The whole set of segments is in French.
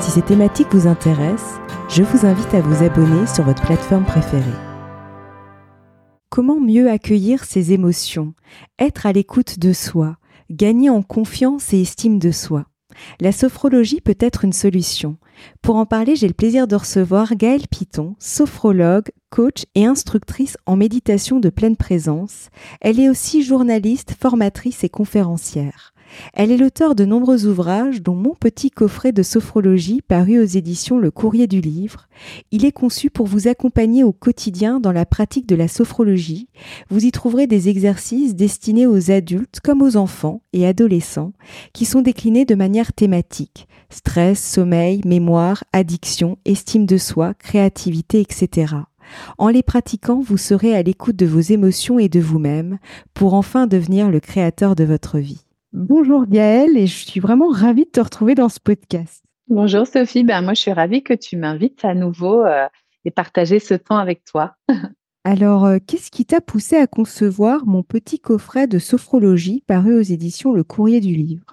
Si ces thématiques vous intéressent, je vous invite à vous abonner sur votre plateforme préférée. Comment mieux accueillir ses émotions, être à l'écoute de soi, gagner en confiance et estime de soi La sophrologie peut être une solution. Pour en parler, j'ai le plaisir de recevoir Gaëlle Piton, sophrologue, coach et instructrice en méditation de pleine présence. Elle est aussi journaliste, formatrice et conférencière. Elle est l'auteur de nombreux ouvrages, dont Mon petit coffret de sophrologie paru aux éditions Le Courrier du Livre. Il est conçu pour vous accompagner au quotidien dans la pratique de la sophrologie. Vous y trouverez des exercices destinés aux adultes comme aux enfants et adolescents, qui sont déclinés de manière thématique. Stress, sommeil, mémoire, addiction, estime de soi, créativité, etc. En les pratiquant, vous serez à l'écoute de vos émotions et de vous-même pour enfin devenir le créateur de votre vie. Bonjour Gaëlle et je suis vraiment ravie de te retrouver dans ce podcast. Bonjour Sophie, ben moi je suis ravie que tu m'invites à nouveau euh, et partager ce temps avec toi. Alors, euh, qu'est-ce qui t'a poussé à concevoir mon petit coffret de sophrologie paru aux éditions Le Courrier du Livre?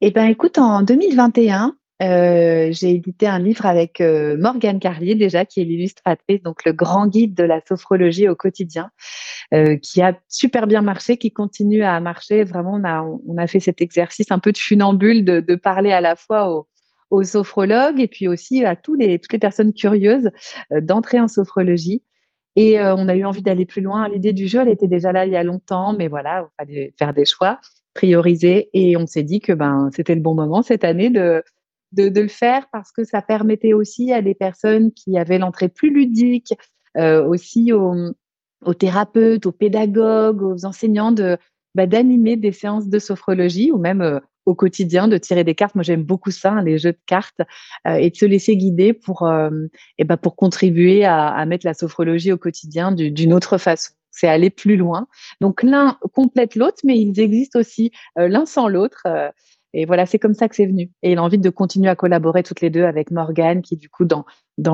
Eh bien, écoute, en 2021, euh, j'ai édité un livre avec euh, Morgane Carlier déjà, qui est l'illustratrice, donc le grand guide de la sophrologie au quotidien, euh, qui a super bien marché, qui continue à marcher. Vraiment, on a, on a fait cet exercice un peu de funambule de, parler à la fois aux, aux, sophrologues et puis aussi à tous les, toutes les personnes curieuses euh, d'entrer en sophrologie. Et on a eu envie d'aller plus loin. L'idée du jeu, elle était déjà là il y a longtemps, mais voilà, il fallait faire des choix, prioriser, et on s'est dit que ben c'était le bon moment cette année de de, le faire parce que ça permettait aussi à des personnes qui avaient l'entrée plus ludique, euh, aussi aux, thérapeutes, aux pédagogues, aux enseignants de bah, d'animer des séances de sophrologie ou même euh, au quotidien de tirer des cartes. Moi, j'aime beaucoup ça, hein, les jeux de cartes, euh, et de se laisser guider pour, et bah, pour contribuer à, mettre la sophrologie au quotidien d'une autre façon. C'est aller plus loin. Donc l'un complète l'autre, mais ils existent aussi l'un sans l'autre. Et voilà, c'est comme ça que c'est venu. Et il a envie de continuer à collaborer toutes les deux avec Morgane, qui du coup, dans,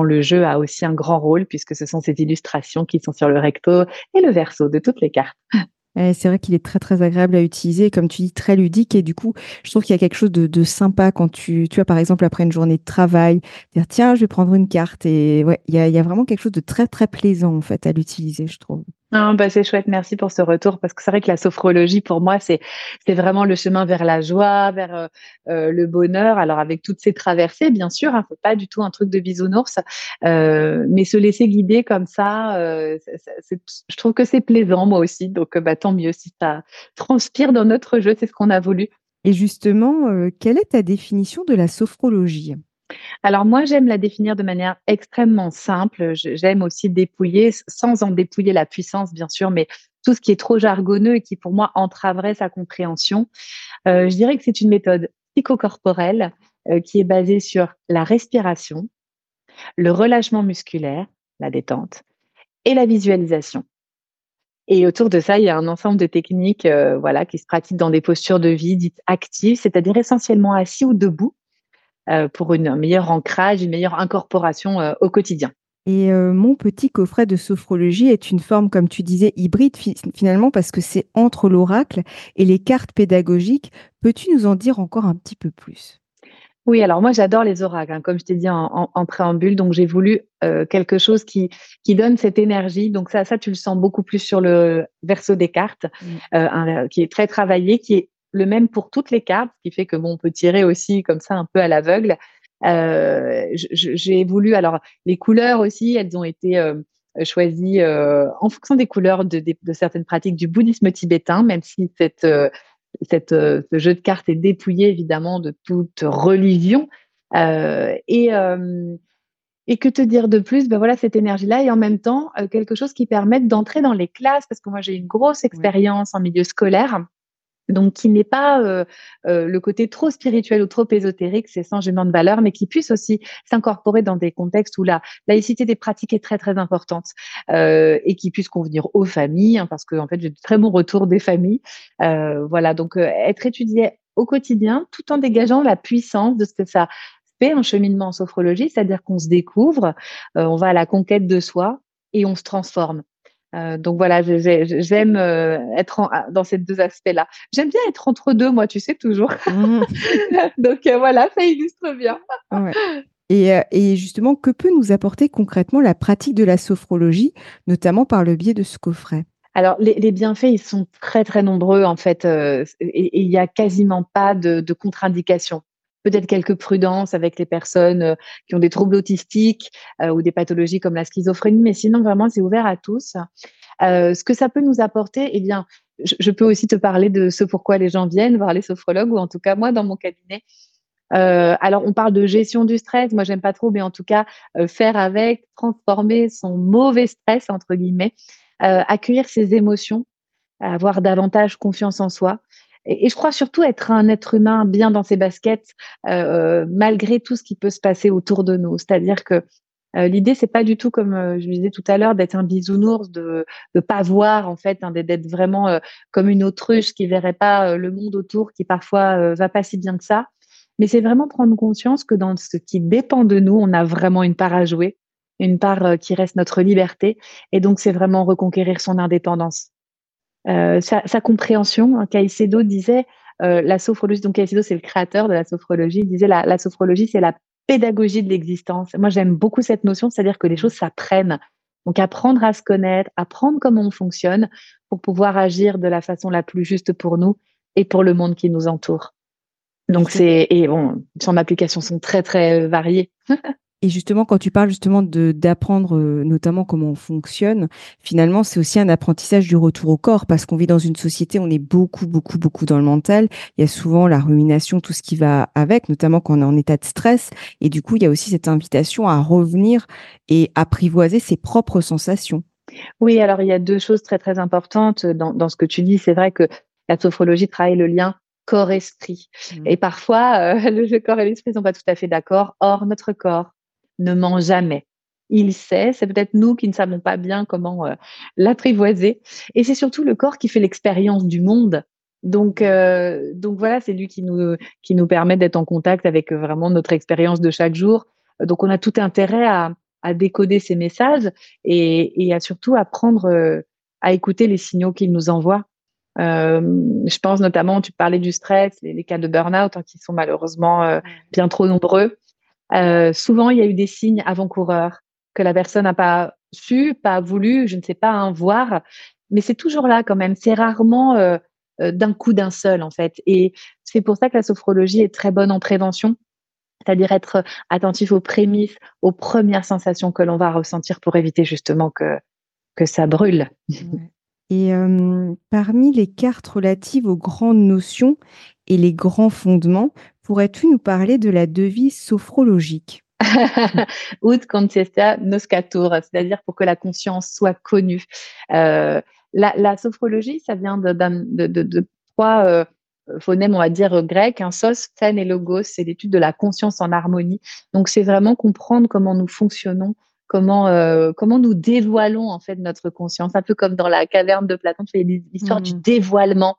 le jeu, a aussi un grand rôle, puisque ce sont ces illustrations qui sont sur le recto et le verso de toutes les cartes. C'est vrai qu'il est très très agréable à utiliser, comme tu dis, très ludique. Et du coup, je trouve qu'il y a quelque chose de, sympa quand tu, tu as par exemple après une journée de travail, dire tiens, je vais prendre une carte. Et ouais, il y a, y a vraiment quelque chose de très très plaisant en fait à l'utiliser, je trouve. Ah, bah, c'est chouette, merci pour ce retour parce que c'est vrai que la sophrologie pour moi c'est vraiment le chemin vers la joie, vers euh, euh, le bonheur. Alors avec toutes ces traversées, bien sûr, hein, c'est pas du tout un truc de bisounours, euh, mais se laisser guider comme ça, je trouve que c'est plaisant moi aussi. Donc bah tant mieux si ça transpire dans notre jeu, c'est ce qu'on a voulu. Et justement, quelle est ta définition de la sophrologie? Alors moi, j'aime la définir de manière extrêmement simple. J'aime aussi dépouiller, sans en dépouiller la puissance, bien sûr, mais tout ce qui est trop jargonneux et qui, pour moi, entraverait sa compréhension. Euh, je dirais que c'est une méthode psychocorporelle euh, qui est basée sur la respiration, le relâchement musculaire, la détente, et la visualisation. Et autour de ça, il y a un ensemble de techniques euh, voilà, qui se pratiquent dans des postures de vie dites actives, c'est-à-dire essentiellement assis ou debout, euh, pour un meilleur ancrage, une meilleure incorporation euh, au quotidien. Et euh, mon petit coffret de sophrologie est une forme, comme tu disais, hybride finalement, parce que c'est entre l'oracle et les cartes pédagogiques. Peux-tu nous en dire encore un petit peu plus? Oui, alors moi j'adore les oracles, hein, comme je t'ai dit en, préambule, donc j'ai voulu quelque chose qui qui donne cette énergie. Donc ça, ça tu le sens beaucoup plus sur le verso des cartes, mmh. qui est très travaillé, qui est le même pour toutes les cartes, ce qui fait que bon, on peut tirer aussi comme ça un peu à l'aveugle. Euh, j'ai voulu alors les couleurs aussi, elles ont été euh, choisies euh, en fonction des couleurs de, de, certaines pratiques du bouddhisme tibétain, même si cette, cette ce jeu de cartes est dépouillé évidemment de toute religion. et et que te dire de plus? Ben voilà, cette énergie-là et en même temps quelque chose qui permette d'entrer dans les classes, parce que moi j'ai une grosse expérience en milieu scolaire donc qui n'est pas euh, euh, le côté trop spirituel ou trop ésotérique, c'est sans jugement de valeur, mais qui puisse aussi s'incorporer dans des contextes où la laïcité des pratiques est très très importante euh, et qui puisse convenir aux familles, hein, parce que en fait j'ai de très bons retours des familles. voilà, donc être étudié au quotidien, tout en dégageant la puissance de ce que ça fait un cheminement en sophrologie, c'est-à-dire qu'on se découvre, on va à la conquête de soi et on se transforme. Euh, donc voilà, j'aime euh, être dans ces deux aspects-là. J'aime bien être entre deux, moi, tu sais, toujours. Mmh. donc euh, voilà, ça illustre bien. Et, justement, que peut nous apporter concrètement la pratique de la sophrologie, notamment par le biais de ce coffret? Alors, les, bienfaits, ils sont très, très nombreux, en fait, et il n'y a quasiment pas de, de contre-indication peut-être quelques prudences avec les personnes qui ont des troubles autistiques ou des pathologies comme la schizophrénie, mais sinon vraiment c'est ouvert à tous. ce que ça peut nous apporter, eh bien, je, peux aussi te parler de ce pourquoi les gens viennent voir les sophrologues ou en tout cas moi dans mon cabinet. alors, on parle de gestion du stress. Moi, j'aime pas trop, mais en tout cas, faire avec, transformer son mauvais stress entre guillemets, accueillir ses émotions, avoir davantage confiance en soi. Et, je crois surtout être un être humain bien dans ses baskets, euh, malgré tout ce qui peut se passer autour de nous. C'est-à-dire que euh, l'idée, c'est pas du tout comme euh, je disais tout à l'heure d'être un bisounours, de ne pas voir en fait, hein, d'être vraiment euh, comme une autruche qui verrait pas le monde autour, qui parfois va pas si bien que ça. Mais c'est vraiment prendre conscience que dans ce qui dépend de nous, on a vraiment une part à jouer, une part qui reste notre liberté, et donc c'est vraiment reconquérir son indépendance. Euh, sa, sa, compréhension. Hein, Caicedo disait, euh, la sophrologie, donc Caicedo c'est le créateur de la sophrologie, il disait la, la sophrologie c'est la pédagogie de l'existence. Moi j'aime beaucoup cette notion, c'est-à-dire que les choses s'apprennent. Donc apprendre à se connaître, apprendre comment on fonctionne pour pouvoir agir de la façon la plus juste pour nous et pour le monde qui nous entoure. Donc c'est et bon, son applications sont très très variées. Et justement, quand tu parles justement d'apprendre euh, notamment comment on fonctionne, finalement, c'est aussi un apprentissage du retour au corps parce qu'on vit dans une société, on est beaucoup, beaucoup, beaucoup dans le mental. Il y a souvent la rumination, tout ce qui va avec, notamment quand on est en état de stress. Et du coup, il y a aussi cette invitation à revenir et apprivoiser ses propres sensations. Oui, alors il y a deux choses très, très importantes dans, dans ce que tu dis. C'est vrai que la sophrologie travaille le lien corps-esprit. Mmh. Et parfois, euh, le corps et l'esprit ne sont pas tout à fait d'accord. Or, notre corps, ne ment jamais. Il sait, c'est peut-être nous qui ne savons pas bien comment euh, l'apprivoiser. Et c'est surtout le corps qui fait l'expérience du monde. Donc, euh, donc voilà, c'est lui qui nous, qui nous permet d'être en contact avec euh, vraiment notre expérience de chaque jour. Donc, on a tout intérêt à, à décoder ces messages et, et à surtout apprendre à écouter les signaux qu'il nous envoie. Euh, je pense notamment, tu parlais du stress, les, cas de burn-out hein, qui sont malheureusement bien trop nombreux. Euh, souvent, il y a eu des signes avant-coureurs que la personne n'a pas su, pas voulu, je ne sais pas, hein, voir. Mais c'est toujours là quand même. C'est rarement euh, euh, d'un coup d'un seul, en fait. Et c'est pour ça que la sophrologie est très bonne en prévention, c'est-à-dire être attentif aux prémices, aux premières sensations que l'on va ressentir pour éviter justement que, que ça brûle. Et parmi les cartes relatives aux grandes notions et les grands fondements, Pourrais-tu nous parler de la devise sophrologique? Ut conscientia noscatur, c'est-à-dire pour que la conscience soit connue. Euh, la, sophrologie, ça vient de, de, trois euh, phonèmes, on va dire, grecs, un hein, sos, ten et logos, c'est l'étude de la conscience en harmonie. Donc, c'est vraiment comprendre comment nous fonctionnons, comment, euh, comment nous dévoilons en fait notre conscience, un peu comme dans la caverne de Platon, tu fais l'histoire du mmh. dévoilement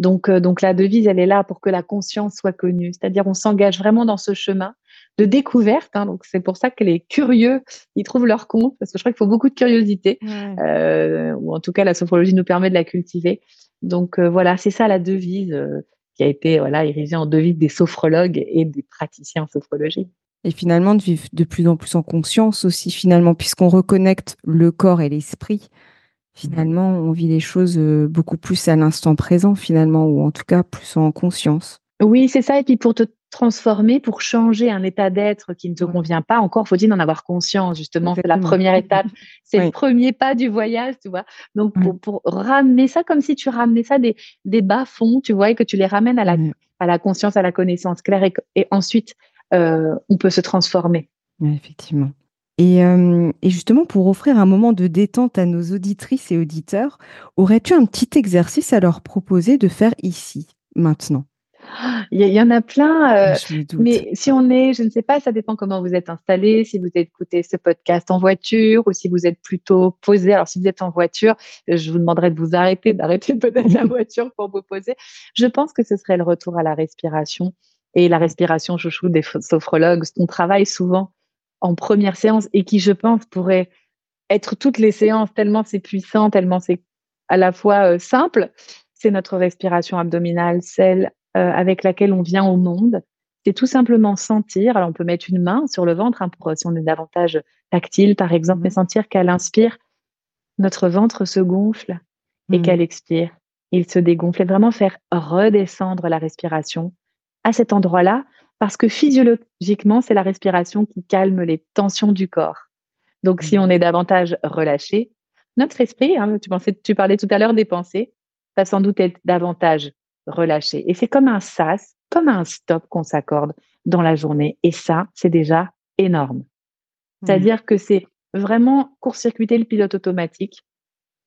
donc, euh, donc la devise, elle est là pour que la conscience soit connue. C'est-à-dire, on s'engage vraiment dans ce chemin de découverte. Hein. donc, c'est pour ça que les curieux, ils trouvent leur compte, parce que je crois qu'il faut beaucoup de curiosité, euh, ou en tout cas, la sophrologie nous permet de la cultiver. Donc, euh, voilà, c'est ça la devise qui a été voilà érigée en devise des sophrologues et des praticiens en sophrologie. Et finalement, de vivre de plus en plus en conscience aussi, finalement, puisqu'on reconnecte le corps et l'esprit Finalement, on vit les choses beaucoup plus à l'instant présent, finalement, ou en tout cas plus en conscience. Oui, c'est ça. Et puis pour te transformer, pour changer un état d'être qui ne te convient pas, encore faut-il en avoir conscience, justement. C'est la première étape. C'est le premier pas du voyage, tu vois. Donc, pour, ramener ça comme si tu ramenais ça des, des bas-fonds, tu vois, et que tu les ramènes à la, à la conscience, à la connaissance claire. Et, ensuite, on peut se transformer. effectivement. Et, euh, et, justement, pour offrir un moment de détente à nos auditrices et auditeurs, aurais-tu un petit exercice à leur proposer de faire ici, maintenant? Il y, en a plein, euh, mais si on est, je ne sais pas, ça dépend comment vous êtes installé, si vous écoutez ce podcast en voiture ou si vous êtes plutôt posé. Alors, si vous êtes en voiture, je vous demanderai de vous arrêter, d'arrêter peut-être la voiture pour vous poser. Je pense que ce serait le retour à la respiration et la respiration chouchou des sophrologues. On travaille souvent en première séance et qui, je pense, pourrait être toutes les séances tellement c'est puissant, tellement c'est à la fois euh, simple. C'est notre respiration abdominale, celle euh, avec laquelle on vient au monde. C'est tout simplement sentir. Alors, on peut mettre une main sur le ventre hein, pour si on est davantage tactile, par exemple, mais mmh. sentir qu'elle inspire, notre ventre se gonfle et mmh. qu'elle expire, il se dégonfle et vraiment faire redescendre la respiration à cet endroit-là parce que physiologiquement, c'est la respiration qui calme les tensions du corps. Donc, si mmh. on est davantage relâché, notre esprit, hein, tu, pensais, tu parlais tout à l'heure des pensées, va sans doute être davantage relâché. Et c'est comme un sas, comme un stop qu'on s'accorde dans la journée. Et ça, c'est déjà énorme. Mmh. C'est-à-dire que c'est vraiment court-circuiter le pilote automatique,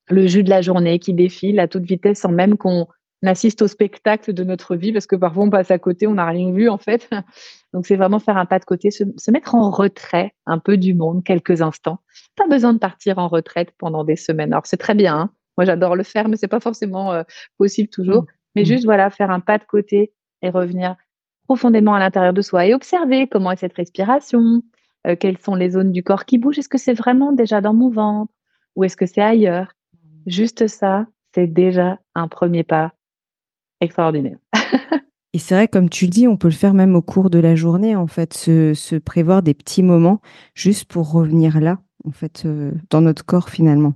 le jus de la journée qui défile à toute vitesse sans même qu'on assiste au spectacle de notre vie parce que parfois on passe à côté, on n'a rien vu en fait. Donc c'est vraiment faire un pas de côté, se, mettre en retrait un peu du monde quelques instants. Pas besoin de partir en retraite pendant des semaines. Alors c'est très bien, hein. moi j'adore le faire, mais c'est pas forcément euh, possible toujours. Mmh. Mais mmh. juste voilà, faire un pas de côté et revenir profondément à l'intérieur de soi et observer comment est cette respiration, euh, quelles sont les zones du corps qui bougent. Est-ce que c'est vraiment déjà dans mon ventre ou est-ce que c'est ailleurs? Juste ça, c'est déjà un premier pas extraordinaire. Et c'est vrai, comme tu le dis, on peut le faire même au cours de la journée, en fait, se, prévoir des petits moments juste pour revenir là, en fait, euh, dans notre corps finalement.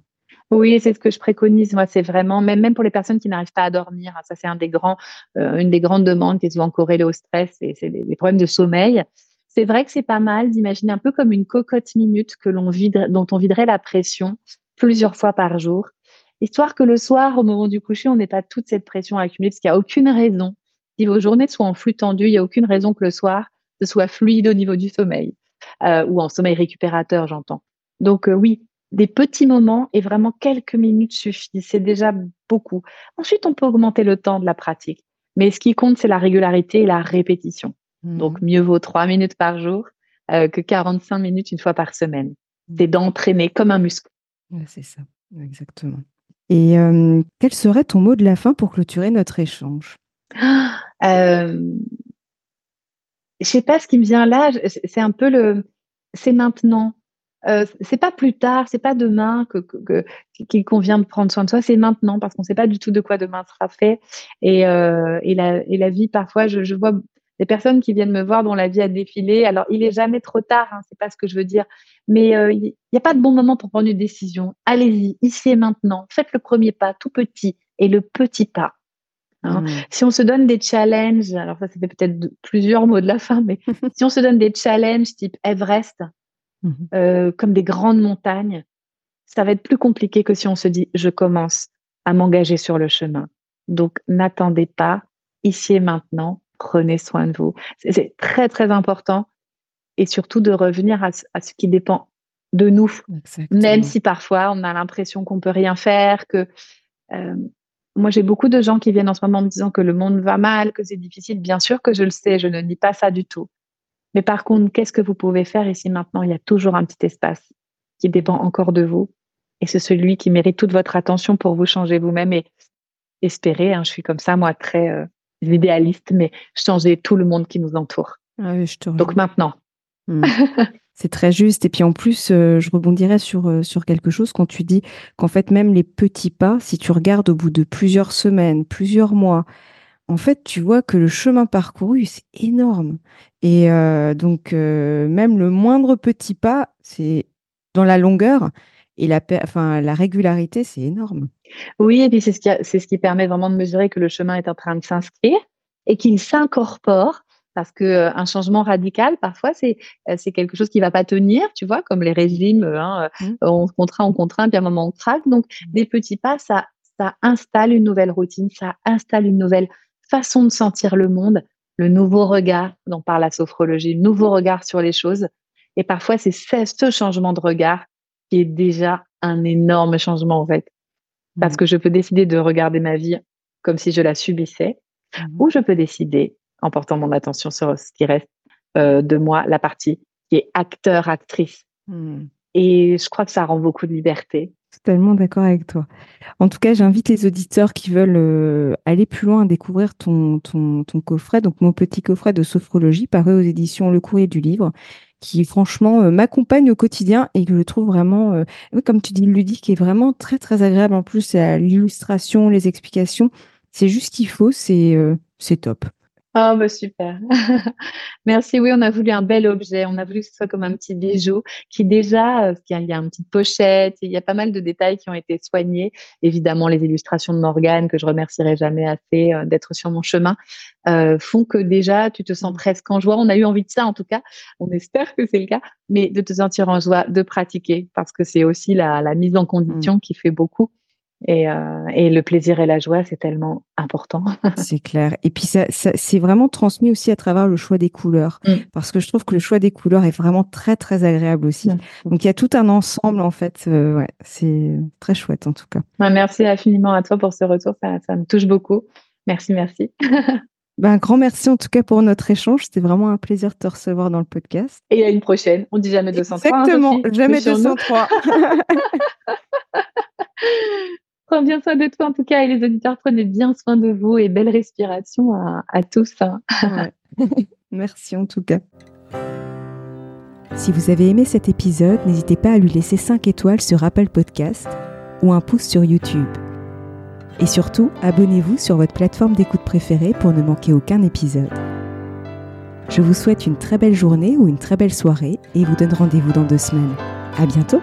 Oui, c'est ce que je préconise. Moi, c'est vraiment, même, même pour les personnes qui n'arrivent pas à dormir, hein, ça c'est un des grands, euh, une des grandes demandes qui est souvent corrélée au stress, et c'est les, problèmes de sommeil. C'est vrai que c'est pas mal d'imaginer un peu comme une cocotte minute que l'on vide, dont on viderait la pression plusieurs fois par jour histoire que le soir, au moment du coucher, on n'ait pas toute cette pression accumulée, parce qu'il n'y a aucune raison. Si vos journées soient en flux tendu, il n'y a aucune raison que le soir, ce soit fluide au niveau du sommeil, euh, ou en sommeil récupérateur, j'entends. Donc euh, oui, des petits moments et vraiment quelques minutes suffisent, c'est déjà beaucoup. Ensuite, on peut augmenter le temps de la pratique. Mais ce qui compte, c'est la régularité et la répétition. Mmh. Donc, mieux vaut trois minutes par jour euh, que 45 minutes une fois par semaine. C'est d'entraîner comme un muscle. c'est ça, exactement. Et quel serait ton mot de la fin pour clôturer notre échange? Euh, Je sais pas ce qui me vient là. C'est un peu le. C'est maintenant. Euh, c'est pas plus tard, c'est pas demain que, qu'il convient de prendre soin de soi, c'est maintenant parce qu'on sait pas du tout de quoi demain sera fait. Et, euh, et, la, et la vie, parfois, je vois des personnes qui viennent me voir dont la vie a défilé. Alors, il est jamais trop tard, hein, c'est pas ce que je veux dire, mais euh, il n'y a pas de bon moment pour prendre une décision. Allez-y, ici et maintenant. Faites le premier pas, tout petit, et le petit pas. Hein. Mmh. Si on se donne des challenges, alors ça, ça fait peut-être plusieurs mots de la fin, mais si on se donne des challenges type Everest, mmh. euh, comme des grandes montagnes, ça va être plus compliqué que si on se dit je commence à m'engager sur le chemin. Donc, n'attendez pas ici et maintenant prenez soin de vous. C'est très, très important. Et surtout de revenir à, ce qui dépend de nous. Même si parfois on a l'impression qu'on peut rien faire, que euh, moi j'ai beaucoup de gens qui viennent en ce moment me disant que le monde va mal, que c'est difficile. Bien sûr que je le sais, je ne dis pas ça du tout. Mais par contre, qu'est-ce que vous pouvez faire ici maintenant? Il y a toujours un petit espace qui dépend encore de vous. Et c'est celui qui mérite toute votre attention pour vous changer vous-même et espérer. Hein, je suis comme ça, moi, très euh, l'idéaliste, mais changer tout le monde qui nous entoure. Ah Donc maintenant. Hmm. C'est très juste. Et puis en plus, euh, je rebondirais sur, euh, sur quelque chose quand tu dis qu'en fait, même les petits pas, si tu regardes au bout de plusieurs semaines, plusieurs mois, en fait, tu vois que le chemin parcouru, c'est énorme. Et euh, donc, même le moindre petit pas, c'est dans la longueur, et la, enfin, la régularité, c'est énorme. Oui, et puis c'est ce, qui c'est ce qui permet vraiment de mesurer que le chemin est en train de s'inscrire et qu'il s'incorpore parce que euh, un changement radical, parfois, c'est euh, c'est quelque chose qui va pas tenir, tu vois, comme les régimes, hein, mmh. euh, on contraint, on contraint, puis à un moment on craque. Donc, mmh. des petits pas, ça, ça installe une nouvelle routine, ça installe une nouvelle façon de sentir le monde, le nouveau regard dont parle la sophrologie, le nouveau regard sur les choses. Et parfois, c'est ce changement de regard qui est déjà un énorme changement, en fait. Parce mmh. que je peux décider de regarder ma vie comme si je la subissais, mmh. ou je peux décider, en portant mon attention sur ce qui reste euh, de moi, la partie qui est acteur, actrice. Mmh. Et je crois que ça rend beaucoup de liberté. Totalement d'accord avec toi. En tout cas, j'invite les auditeurs qui veulent euh, aller plus loin à découvrir ton, ton, ton, coffret, donc mon petit coffret de sophrologie paru aux éditions Le Courrier du Livre, qui franchement euh, m'accompagne au quotidien et que je trouve vraiment, euh, comme tu dis, ludique et vraiment très très agréable. En plus, l'illustration, les explications, c'est juste ce qu'il faut, c'est c'est top. Oh, bah super. Merci. Oui, on a voulu un bel objet. On a voulu que ce soit comme un petit bijou qui déjà, euh, il y a une petite pochette, il y a pas mal de détails qui ont été soignés. Évidemment, les illustrations de Morgane, que je remercierai jamais assez euh, d'être sur mon chemin, euh, font que déjà, tu te sens presque en joie. On a eu envie de ça, en tout cas. On espère que c'est le cas, mais de te sentir en joie, de pratiquer, parce que c'est aussi la, mise en condition mmh. qui fait beaucoup. Euh, et, le plaisir et la joie, c'est tellement important. c'est clair. Et puis, ça, c'est vraiment transmis aussi à travers le choix des couleurs. Mm. Parce que je trouve que le choix des couleurs est vraiment très, très agréable aussi. Donc, il y a tout un ensemble, en fait. Euh, ouais, c'est très chouette, en tout cas. merci infiniment à toi pour ce retour. Ça, ça me touche beaucoup. Merci, merci. Ben, un grand merci en tout cas pour notre échange. C'était vraiment un plaisir de te recevoir dans le podcast. Et à une prochaine. On dit jamais 203. Hein, Exactement, jamais 203. Prends bien soin de toi en tout cas et les auditeurs, prenez bien soin de vous et belle respiration à, tous. Hein. Merci en tout cas. Si vous avez aimé cet épisode, n'hésitez pas à lui laisser 5 étoiles sur Apple Podcast ou un pouce sur YouTube. Et surtout, abonnez-vous sur votre plateforme d'écoute préférée pour ne manquer aucun épisode. Je vous souhaite une très belle journée ou une très belle soirée et vous donne rendez-vous dans deux semaines. À bientôt!